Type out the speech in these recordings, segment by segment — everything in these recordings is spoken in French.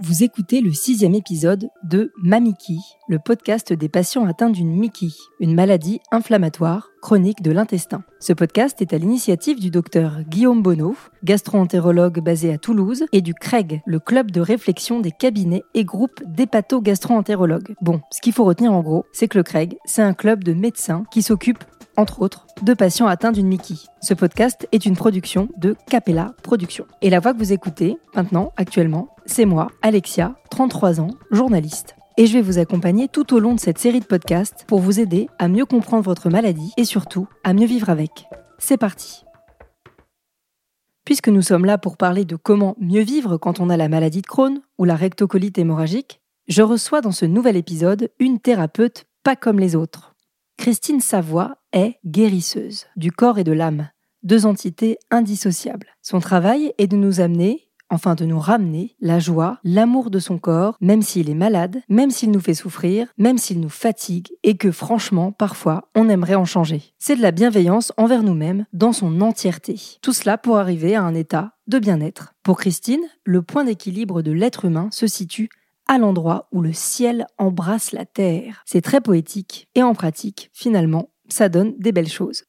Vous écoutez le sixième épisode de Mamiki, le podcast des patients atteints d'une Mickey, une maladie inflammatoire chronique de l'intestin. Ce podcast est à l'initiative du docteur Guillaume Bonneau, gastro-entérologue basé à Toulouse, et du CREG, le club de réflexion des cabinets et groupes d'hépato-gastro-entérologues. Bon, ce qu'il faut retenir en gros, c'est que le CREG, c'est un club de médecins qui s'occupe entre autres, de patients atteints d'une Mickey. Ce podcast est une production de Capella Productions. Et la voix que vous écoutez, maintenant, actuellement, c'est moi, Alexia, 33 ans, journaliste. Et je vais vous accompagner tout au long de cette série de podcasts pour vous aider à mieux comprendre votre maladie et surtout à mieux vivre avec. C'est parti Puisque nous sommes là pour parler de comment mieux vivre quand on a la maladie de Crohn ou la rectocolite hémorragique, je reçois dans ce nouvel épisode une thérapeute pas comme les autres. Christine Savoie est guérisseuse du corps et de l'âme, deux entités indissociables. Son travail est de nous amener, enfin de nous ramener, la joie, l'amour de son corps, même s'il est malade, même s'il nous fait souffrir, même s'il nous fatigue, et que franchement, parfois, on aimerait en changer. C'est de la bienveillance envers nous-mêmes dans son entièreté. Tout cela pour arriver à un état de bien-être. Pour Christine, le point d'équilibre de l'être humain se situe à l'endroit où le ciel embrasse la terre. C'est très poétique et en pratique, finalement, ça donne des belles choses.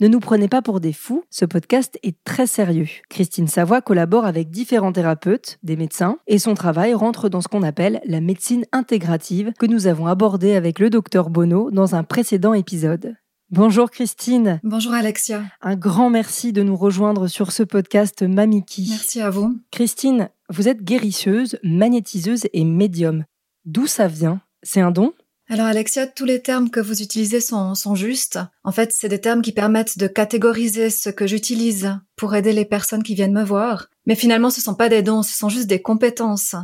Ne nous prenez pas pour des fous, ce podcast est très sérieux. Christine Savoie collabore avec différents thérapeutes, des médecins, et son travail rentre dans ce qu'on appelle la médecine intégrative que nous avons abordé avec le docteur Bono dans un précédent épisode. Bonjour Christine. Bonjour Alexia. Un grand merci de nous rejoindre sur ce podcast Mamiki. Merci à vous. Christine, vous êtes guérisseuse, magnétiseuse et médium. D'où ça vient? C'est un don? Alors Alexia, tous les termes que vous utilisez sont, sont justes. En fait, c'est des termes qui permettent de catégoriser ce que j'utilise pour aider les personnes qui viennent me voir. Mais finalement, ce sont pas des dons, ce sont juste des compétences.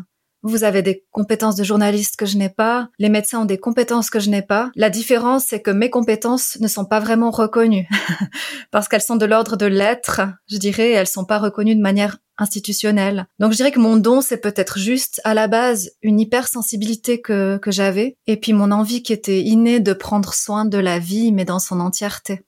Vous avez des compétences de journaliste que je n'ai pas. Les médecins ont des compétences que je n'ai pas. La différence, c'est que mes compétences ne sont pas vraiment reconnues parce qu'elles sont de l'ordre de l'être, je dirais, et elles sont pas reconnues de manière institutionnelle. Donc je dirais que mon don, c'est peut-être juste à la base une hypersensibilité que, que j'avais et puis mon envie qui était innée de prendre soin de la vie, mais dans son entièreté.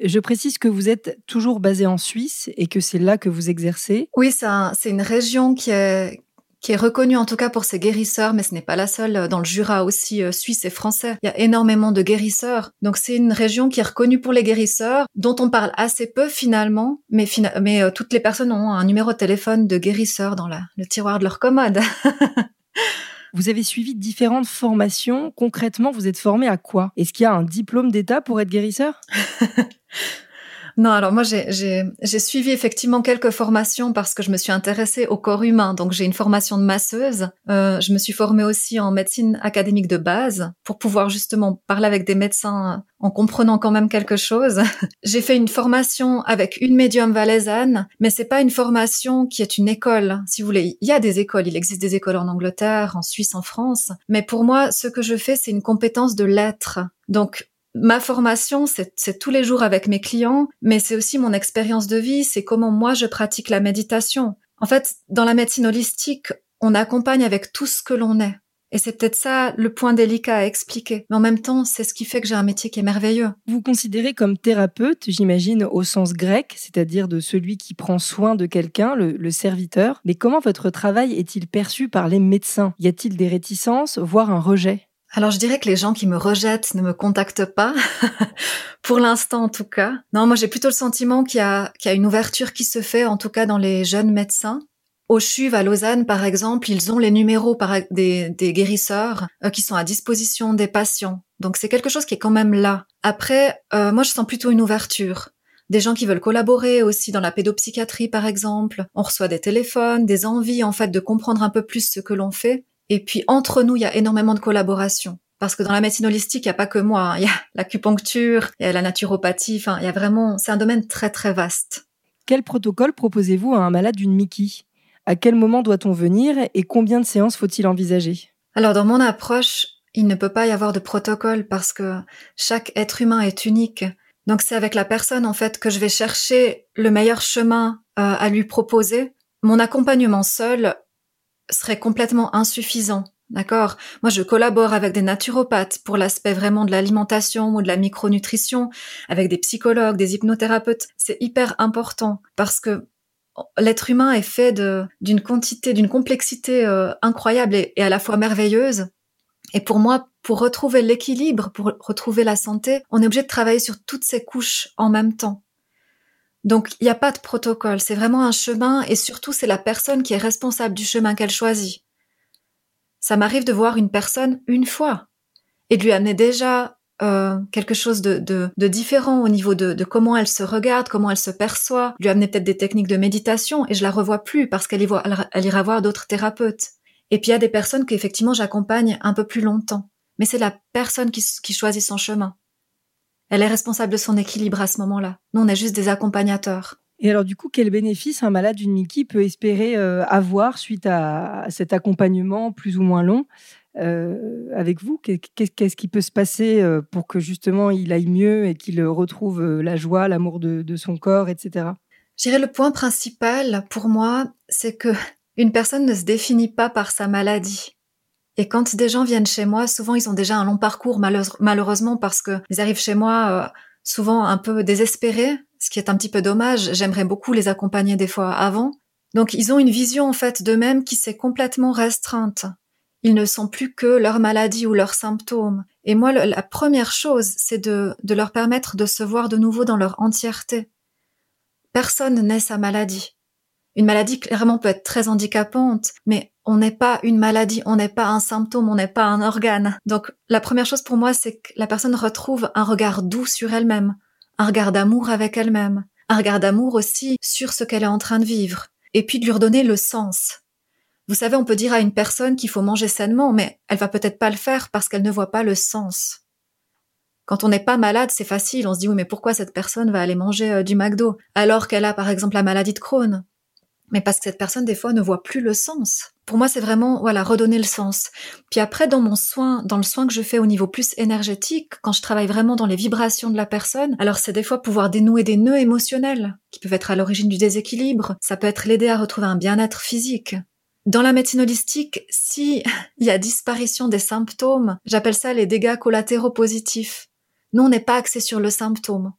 Je précise que vous êtes toujours basé en Suisse et que c'est là que vous exercez. Oui, c'est une région qui est, qui est reconnue en tout cas pour ses guérisseurs, mais ce n'est pas la seule. Dans le Jura aussi, euh, suisse et français, il y a énormément de guérisseurs. Donc c'est une région qui est reconnue pour les guérisseurs, dont on parle assez peu finalement, mais, mais euh, toutes les personnes ont un numéro de téléphone de guérisseur dans la, le tiroir de leur commode. Vous avez suivi différentes formations. Concrètement, vous êtes formé à quoi? Est-ce qu'il y a un diplôme d'État pour être guérisseur? Non, alors moi j'ai suivi effectivement quelques formations parce que je me suis intéressée au corps humain. Donc j'ai une formation de masseuse. Euh, je me suis formée aussi en médecine académique de base pour pouvoir justement parler avec des médecins en comprenant quand même quelque chose. j'ai fait une formation avec une médium valaisanne, mais c'est pas une formation qui est une école. Si vous voulez, il y a des écoles, il existe des écoles en Angleterre, en Suisse, en France. Mais pour moi, ce que je fais, c'est une compétence de l'être. Donc Ma formation, c'est tous les jours avec mes clients, mais c'est aussi mon expérience de vie, c'est comment moi je pratique la méditation. En fait, dans la médecine holistique, on accompagne avec tout ce que l'on est. Et c'est peut-être ça le point délicat à expliquer. Mais en même temps, c'est ce qui fait que j'ai un métier qui est merveilleux. Vous considérez comme thérapeute, j'imagine, au sens grec, c'est-à-dire de celui qui prend soin de quelqu'un, le, le, serviteur. Mais comment votre travail est-il perçu par les médecins? Y a-t-il des réticences, voire un rejet? Alors je dirais que les gens qui me rejettent ne me contactent pas, pour l'instant en tout cas. Non, moi j'ai plutôt le sentiment qu'il y, y a une ouverture qui se fait, en tout cas dans les jeunes médecins. Au CHUV à Lausanne, par exemple, ils ont les numéros des, des guérisseurs euh, qui sont à disposition des patients. Donc c'est quelque chose qui est quand même là. Après, euh, moi je sens plutôt une ouverture. Des gens qui veulent collaborer aussi dans la pédopsychiatrie, par exemple. On reçoit des téléphones, des envies en fait de comprendre un peu plus ce que l'on fait. Et puis entre nous, il y a énormément de collaboration. Parce que dans la médecine holistique, il n'y a pas que moi. Hein. Il y a l'acupuncture, il y a la naturopathie. Enfin, il y a vraiment, c'est un domaine très très vaste. Quel protocole proposez-vous à un malade d'une Mickey? À quel moment doit-on venir et combien de séances faut-il envisager? Alors dans mon approche, il ne peut pas y avoir de protocole parce que chaque être humain est unique. Donc c'est avec la personne en fait que je vais chercher le meilleur chemin euh, à lui proposer. Mon accompagnement seul serait complètement insuffisant. D'accord? Moi, je collabore avec des naturopathes pour l'aspect vraiment de l'alimentation ou de la micronutrition, avec des psychologues, des hypnothérapeutes. C'est hyper important parce que l'être humain est fait d'une quantité, d'une complexité euh, incroyable et, à la fois merveilleuse. Et pour moi, pour retrouver l'équilibre, pour retrouver la santé, on est obligé de travailler sur toutes ces couches en même temps. Donc, il n'y a pas de protocole. C'est vraiment un chemin et surtout, c'est la personne qui est responsable du chemin qu'elle choisit. Ça m'arrive de voir une personne une fois et de lui amener déjà euh, quelque chose de, de, différent au niveau de, de, comment elle se regarde, comment elle se perçoit, lui amener peut-être des techniques de méditation et je la revois plus parce qu'elle elle ira voir d'autres thérapeutes. Et puis il y a des personnes qu'effectivement j'accompagne un peu plus longtemps. Mais c'est la personne qui, qui choisit son chemin. Elle est responsable de son équilibre à ce moment-là. Nous, on est juste des accompagnateurs. Et alors, du coup, quel bénéfice un malade d'une Mickey peut espérer euh, avoir suite à cet accompagnement plus ou moins long euh, avec vous? Qu'est-ce qui peut se passer euh, pour que justement il aille mieux et qu'il retrouve la joie, l'amour de, de, son corps, etc. Je dirais le point principal pour moi, c'est que une personne ne se définit pas par sa maladie. Et quand des gens viennent chez moi, souvent ils ont déjà un long parcours malheureusement parce qu'ils arrivent chez moi souvent un peu désespérés ce qui est un petit peu dommage. J'aimerais beaucoup les accompagner des fois avant. Donc ils ont une vision en fait d'eux-mêmes qui s'est complètement restreinte. Ils ne sont plus que leur maladie ou leurs symptômes. Et moi, la première chose, c'est de leur permettre de se voir de nouveau dans leur entièreté. Personne n'est sa maladie. Une maladie clairement peut être très handicapante, mais on n'est pas une maladie, on n'est pas un symptôme, on n'est pas un organe. Donc la première chose pour moi, c'est que la personne retrouve un regard doux sur elle-même, un regard d'amour avec elle-même, un regard d'amour aussi sur ce qu'elle est en train de vivre, et puis de lui redonner le sens. Vous savez, on peut dire à une personne qu'il faut manger sainement, mais elle va peut-être pas le faire parce qu'elle ne voit pas le sens. Quand on n'est pas malade, c'est facile, on se dit oui, mais pourquoi cette personne va aller manger euh, du McDo alors qu'elle a par exemple la maladie de Crohn? Mais parce que cette personne des fois ne voit plus le sens. Pour moi, c'est vraiment voilà redonner le sens. Puis après, dans mon soin, dans le soin que je fais au niveau plus énergétique, quand je travaille vraiment dans les vibrations de la personne, alors c'est des fois pouvoir dénouer des nœuds émotionnels qui peuvent être à l'origine du déséquilibre. Ça peut être l'aider à retrouver un bien-être physique. Dans la médecine holistique, si il y a disparition des symptômes, j'appelle ça les dégâts collatéraux positifs. Nous, on n'est pas axé sur le symptôme.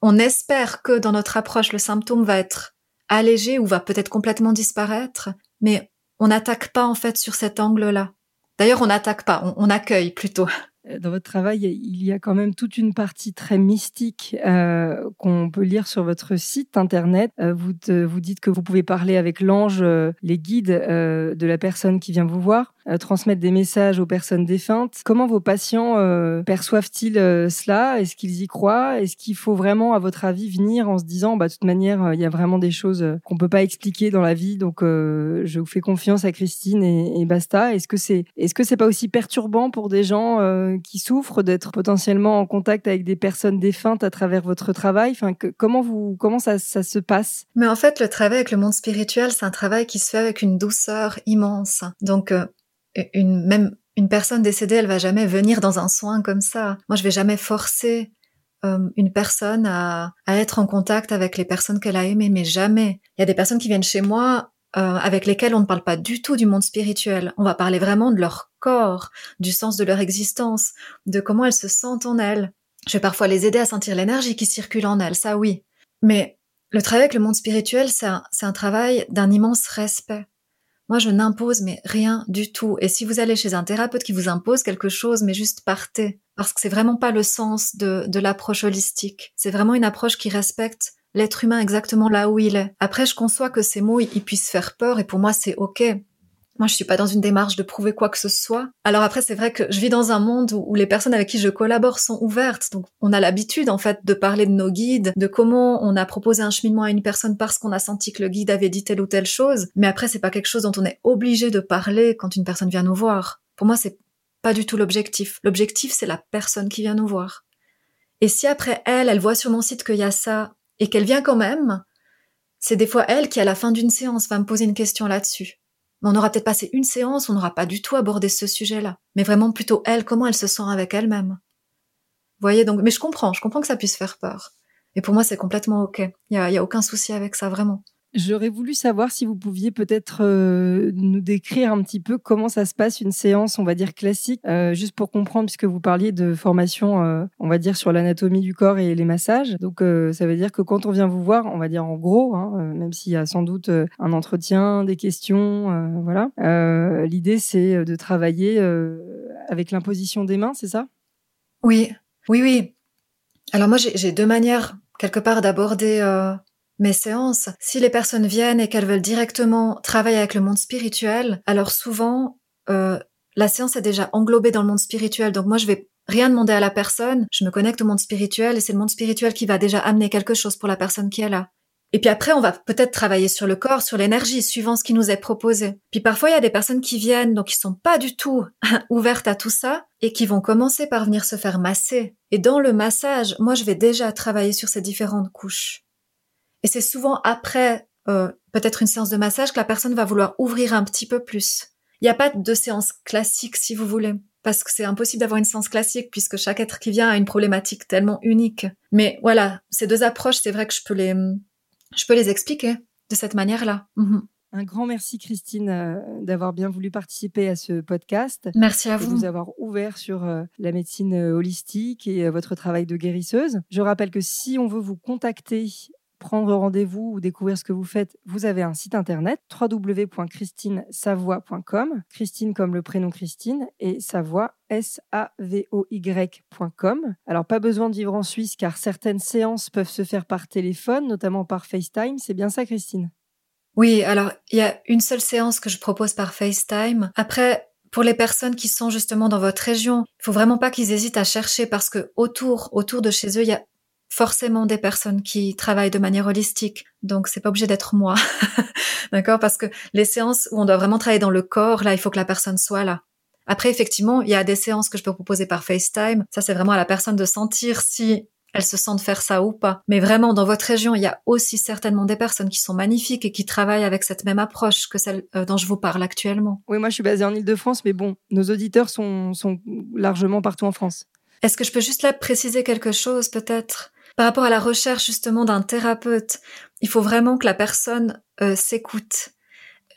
On espère que dans notre approche, le symptôme va être allégé ou va peut-être complètement disparaître, mais on n'attaque pas en fait sur cet angle-là. D'ailleurs, on n'attaque pas, on, accueille plutôt. Euh, dans votre travail, il y a quand même toute une partie très mystique euh, qu'on peut lire sur votre site internet. Euh, vous, vous dites que vous pouvez parler avec l'ange, les guides de la personne qui vient vous voir, transmettre des messages aux personnes défuntes. Comment vos patients perçoivent-ils cela? Est-ce qu'ils y croient? Est-ce qu'il faut vraiment, à votre avis, venir en se disant, bah, de toute manière, il y a vraiment des choses qu'on peut pas expliquer dans la vie, donc je vous fais confiance à Christine et, et basta. Est-ce que c'est, est-ce que c'est pas aussi perturbant pour des gens qui souffrent d'être potentiellement en contact avec des personnes défuntes à travers votre travail? Enfin, comment vous, comment ça, ça se passe? Mais en fait, le travail avec le monde spirituel, c'est un travail qui se fait avec une douceur immense. Donc, euh, une même une personne décédée, elle va jamais venir dans un soin comme ça. Moi, je vais jamais forcer euh, une personne à, à être en contact avec les personnes qu'elle a aimées, mais jamais. Il y a des personnes qui viennent chez moi euh, avec lesquels on ne parle pas du tout du monde spirituel. On va parler vraiment de leur corps, du sens de leur existence, de comment elles se sentent en elles. Je vais parfois les aider à sentir l'énergie qui circule en elles, ça oui. Mais le travail avec le monde spirituel, c'est un, un travail d'un immense respect. Moi, je n'impose mais rien du tout. Et si vous allez chez un thérapeute qui vous impose quelque chose, mais juste partez. Parce que c'est vraiment pas le sens de, de l'approche holistique. C'est vraiment une approche qui respecte l'être humain exactement là où il est. Après, je conçois que ces mots, ils puissent faire peur et pour moi, c'est ok. Moi, je suis pas dans une démarche de prouver quoi que ce soit. Alors après, c'est vrai que je vis dans un monde où, les personnes avec qui je collabore sont ouvertes. Donc, on a l'habitude, en fait, de parler de nos guides, de comment on a proposé un cheminement à une personne parce qu'on a senti que le guide avait dit telle ou telle chose. Mais après, c'est pas quelque chose dont on est obligé de parler quand une personne vient nous voir. Pour moi, c'est pas du tout l'objectif. L'objectif, c'est la personne qui vient nous voir. Et si après elle, elle voit sur mon site qu'il y a ça, et qu'elle vient quand même, c'est des fois elle qui, à la fin d'une séance, va me poser une question là-dessus. On aura peut-être passé une séance, on n'aura pas du tout abordé ce sujet-là, mais vraiment plutôt elle, comment elle se sent avec elle-même. voyez donc, mais je comprends, je comprends que ça puisse faire peur. Et pour moi, c'est complètement ok. Il y y a aucun souci avec ça, vraiment. J'aurais voulu savoir si vous pouviez peut-être euh, nous décrire un petit peu comment ça se passe une séance, on va dire classique, euh, juste pour comprendre, puisque vous parliez de formation, euh, on va dire sur l'anatomie du corps et les massages. Donc ça veut dire que quand on vient vous voir, on va dire en gros, hein, même s'il y a sans doute un entretien, des questions, voilà. L'idée c'est de travailler avec l'imposition des mains, c'est ça? Oui, oui, oui. Alors moi j'ai deux manières quelque part d'aborder mes séances, si les personnes viennent et qu'elles veulent directement travailler avec le monde spirituel, alors souvent, euh, la séance est déjà englobée dans le monde spirituel. Donc moi, je vais rien demander à la personne, je me connecte au monde spirituel et c'est le monde spirituel qui va déjà amener quelque chose pour la personne qui est là. Et puis après, on va peut-être travailler sur le corps, sur l'énergie, suivant ce qui nous est proposé. Puis parfois, il y a des personnes qui viennent, donc qui sont pas du tout ouvertes à tout ça, et qui vont commencer par venir se faire masser. Et dans le massage, moi, je vais déjà travailler sur ces différentes couches. Et c'est souvent après euh, peut-être une séance de massage que la personne va vouloir ouvrir un petit peu plus. Il n'y a pas de séance classique si vous voulez, parce que c'est impossible d'avoir une séance classique puisque chaque être qui vient a une problématique tellement unique. Mais voilà, ces deux approches, c'est vrai que je peux les, je peux les expliquer de cette manière-là. Mhm. Un grand merci Christine euh, d'avoir bien voulu participer à ce podcast. Merci à vous. De vous avoir ouvert sur euh, la médecine holistique et votre travail de guérisseuse. Je rappelle que si on veut vous contacter prendre rendez-vous ou découvrir ce que vous faites, vous avez un site internet www.christinesavoie.com. Christine comme le prénom Christine et Savoie S-A-V-O-Y.com. Alors, pas besoin de vivre en Suisse car certaines séances peuvent se faire par téléphone, notamment par FaceTime. C'est bien ça, Christine? Oui, alors, il y a une seule séance que je propose par FaceTime. Après, pour les personnes qui sont justement dans votre région, il faut vraiment pas qu'ils hésitent à chercher parce que autour, autour de chez eux, il y a forcément des personnes qui travaillent de manière holistique. Donc c'est pas obligé d'être moi. D'accord? Parce que les séances où on doit vraiment travailler dans le corps, là, il faut que la personne soit là. Après, effectivement, il y a des séances que je peux proposer par FaceTime. Ça, c'est vraiment à la personne de sentir si elle se sent de faire ça ou pas. Mais vraiment, dans votre région, il y a aussi certainement des personnes qui sont magnifiques et qui travaillent avec cette même approche que celle euh, dont je vous parle actuellement. Oui, moi, je suis basée en Ile-de-France, mais bon, nos auditeurs sont, sont largement partout en France. Est-ce que je peux juste là préciser quelque chose, peut-être? Par rapport à la recherche justement d'un thérapeute, il faut vraiment que la personne euh, s'écoute.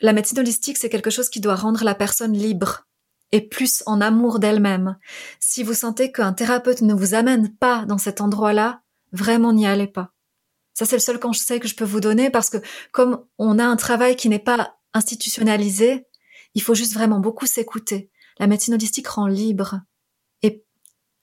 La médecine holistique, c'est quelque chose qui doit rendre la personne libre et plus en amour d'elle-même. Si vous sentez qu'un thérapeute ne vous amène pas dans cet endroit-là, vraiment n'y allez pas. Ça, c'est le seul conseil que je peux vous donner parce que comme on a un travail qui n'est pas institutionnalisé, il faut juste vraiment beaucoup s'écouter. La médecine holistique rend libre et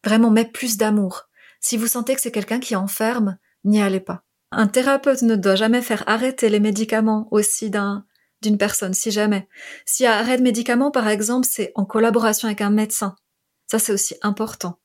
vraiment met plus d'amour. Si vous sentez que c'est quelqu'un qui enferme, n'y allez pas. Un thérapeute ne doit jamais faire arrêter les médicaments aussi d'un d'une personne, si jamais. Si arrêt de médicaments, par exemple, c'est en collaboration avec un médecin. Ça, c'est aussi important.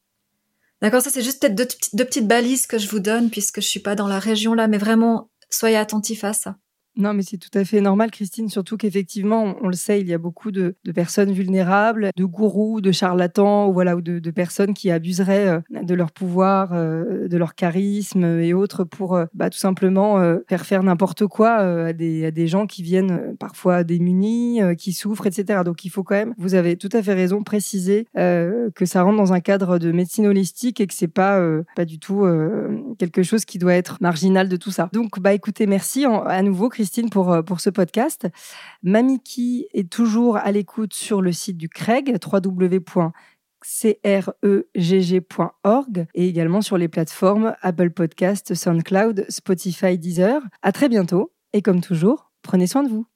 D'accord Ça, c'est juste peut-être deux, deux, petites balises que je vous donne puisque je suis pas dans la région là, mais vraiment, soyez attentifs à ça. Non, mais c'est tout à fait normal, Christine, surtout qu'effectivement, on, le sait, il y a beaucoup de, personnes vulnérables, de gourous, de charlatans, ou voilà, ou de, personnes qui abuseraient euh, de leur pouvoir, euh, de leur charisme et autres pour euh, bah, tout simplement faire faire n'importe quoi à des, à, des, gens qui viennent parfois démunis, qui souffrent, etc. Donc il faut quand même, vous avez tout à fait raison, préciser que ça rentre dans un cadre de médecine holistique et que c'est pas pas du tout quelque chose qui doit être marginal de tout ça. Donc bah écoutez, merci à nouveau, Christine Christine pour, euh, pour ce podcast. Mamiki est toujours à l'écoute sur le site du Craig, www.cregg.org et également sur les plateformes Apple Podcast, SoundCloud, Spotify, Deezer. À très bientôt et comme toujours, prenez soin de vous.